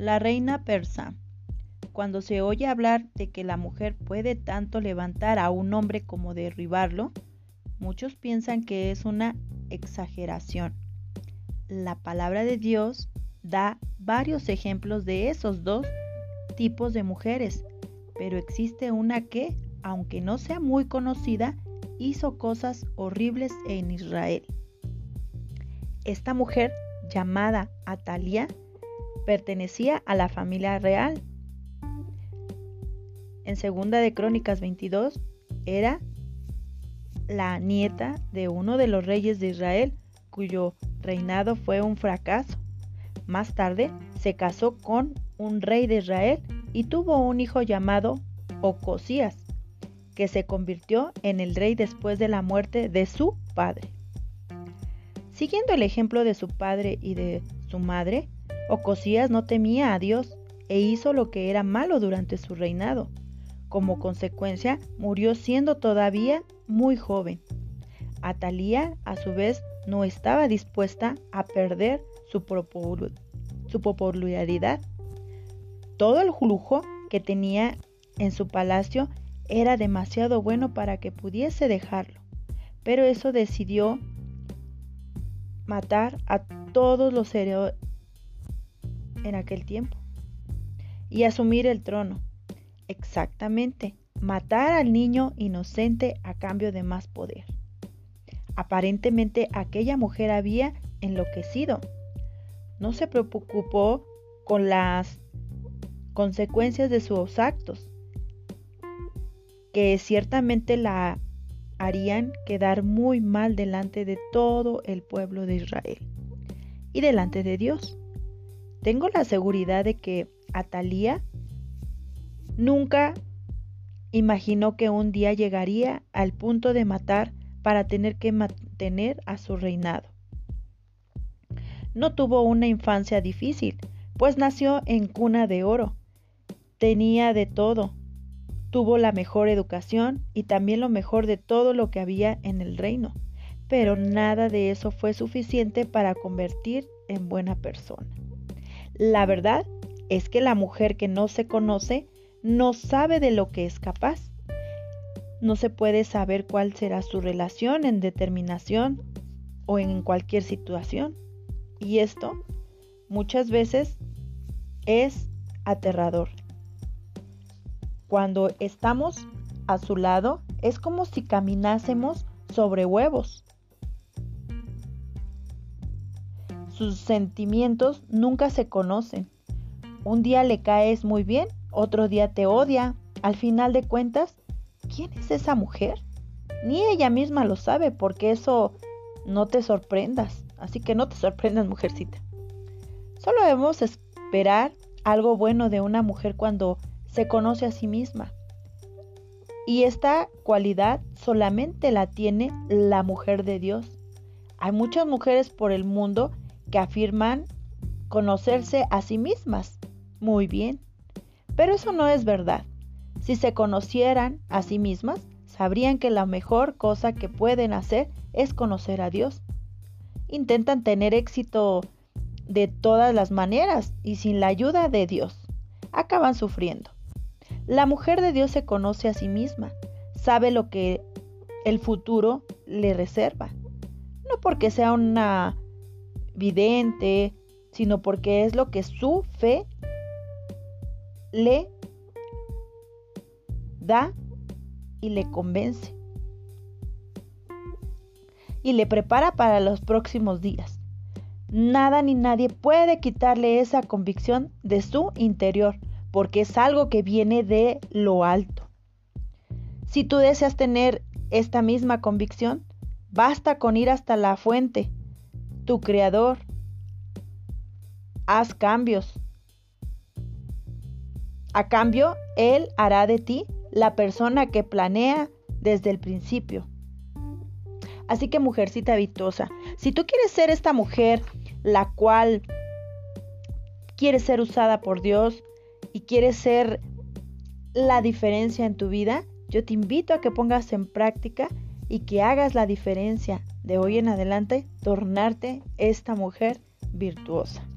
La reina persa. Cuando se oye hablar de que la mujer puede tanto levantar a un hombre como derribarlo, muchos piensan que es una exageración. La palabra de Dios da varios ejemplos de esos dos tipos de mujeres, pero existe una que, aunque no sea muy conocida, hizo cosas horribles en Israel. Esta mujer, llamada Atalia, pertenecía a la familia real. En segunda de Crónicas 22 era la nieta de uno de los reyes de Israel, cuyo reinado fue un fracaso. Más tarde se casó con un rey de Israel y tuvo un hijo llamado Ocosías, que se convirtió en el rey después de la muerte de su padre. Siguiendo el ejemplo de su padre y de su madre, Ocosías no temía a Dios e hizo lo que era malo durante su reinado. Como consecuencia, murió siendo todavía muy joven. Atalía, a su vez, no estaba dispuesta a perder su, popularidad. Todo el lujo que tenía en su palacio era demasiado bueno para que pudiese dejarlo. Pero eso decidió matar a todos los en aquel tiempo y asumir el trono. Exactamente, matar al niño inocente a cambio de más poder. Aparentemente aquella mujer había enloquecido. No se preocupó con las consecuencias de sus actos, que ciertamente la harían quedar muy mal delante de todo el pueblo de Israel y delante de Dios. Tengo la seguridad de que Atalía nunca imaginó que un día llegaría al punto de matar para tener que mantener a su reinado. No tuvo una infancia difícil, pues nació en cuna de oro. Tenía de todo. Tuvo la mejor educación y también lo mejor de todo lo que había en el reino. Pero nada de eso fue suficiente para convertir en buena persona. La verdad es que la mujer que no se conoce no sabe de lo que es capaz. No se puede saber cuál será su relación en determinación o en cualquier situación. Y esto muchas veces es aterrador. Cuando estamos a su lado es como si caminásemos sobre huevos. Sus sentimientos nunca se conocen. Un día le caes muy bien, otro día te odia. Al final de cuentas, ¿quién es esa mujer? Ni ella misma lo sabe, porque eso no te sorprendas. Así que no te sorprendas, mujercita. Solo debemos esperar algo bueno de una mujer cuando se conoce a sí misma. Y esta cualidad solamente la tiene la mujer de Dios. Hay muchas mujeres por el mundo que afirman conocerse a sí mismas. Muy bien, pero eso no es verdad. Si se conocieran a sí mismas, sabrían que la mejor cosa que pueden hacer es conocer a Dios. Intentan tener éxito de todas las maneras y sin la ayuda de Dios. Acaban sufriendo. La mujer de Dios se conoce a sí misma, sabe lo que el futuro le reserva. No porque sea una sino porque es lo que su fe le da y le convence. Y le prepara para los próximos días. Nada ni nadie puede quitarle esa convicción de su interior, porque es algo que viene de lo alto. Si tú deseas tener esta misma convicción, basta con ir hasta la fuente tu creador. Haz cambios. A cambio, Él hará de ti la persona que planea desde el principio. Así que mujercita vitosa, si tú quieres ser esta mujer la cual quiere ser usada por Dios y quiere ser la diferencia en tu vida, yo te invito a que pongas en práctica y que hagas la diferencia de hoy en adelante, tornarte esta mujer virtuosa.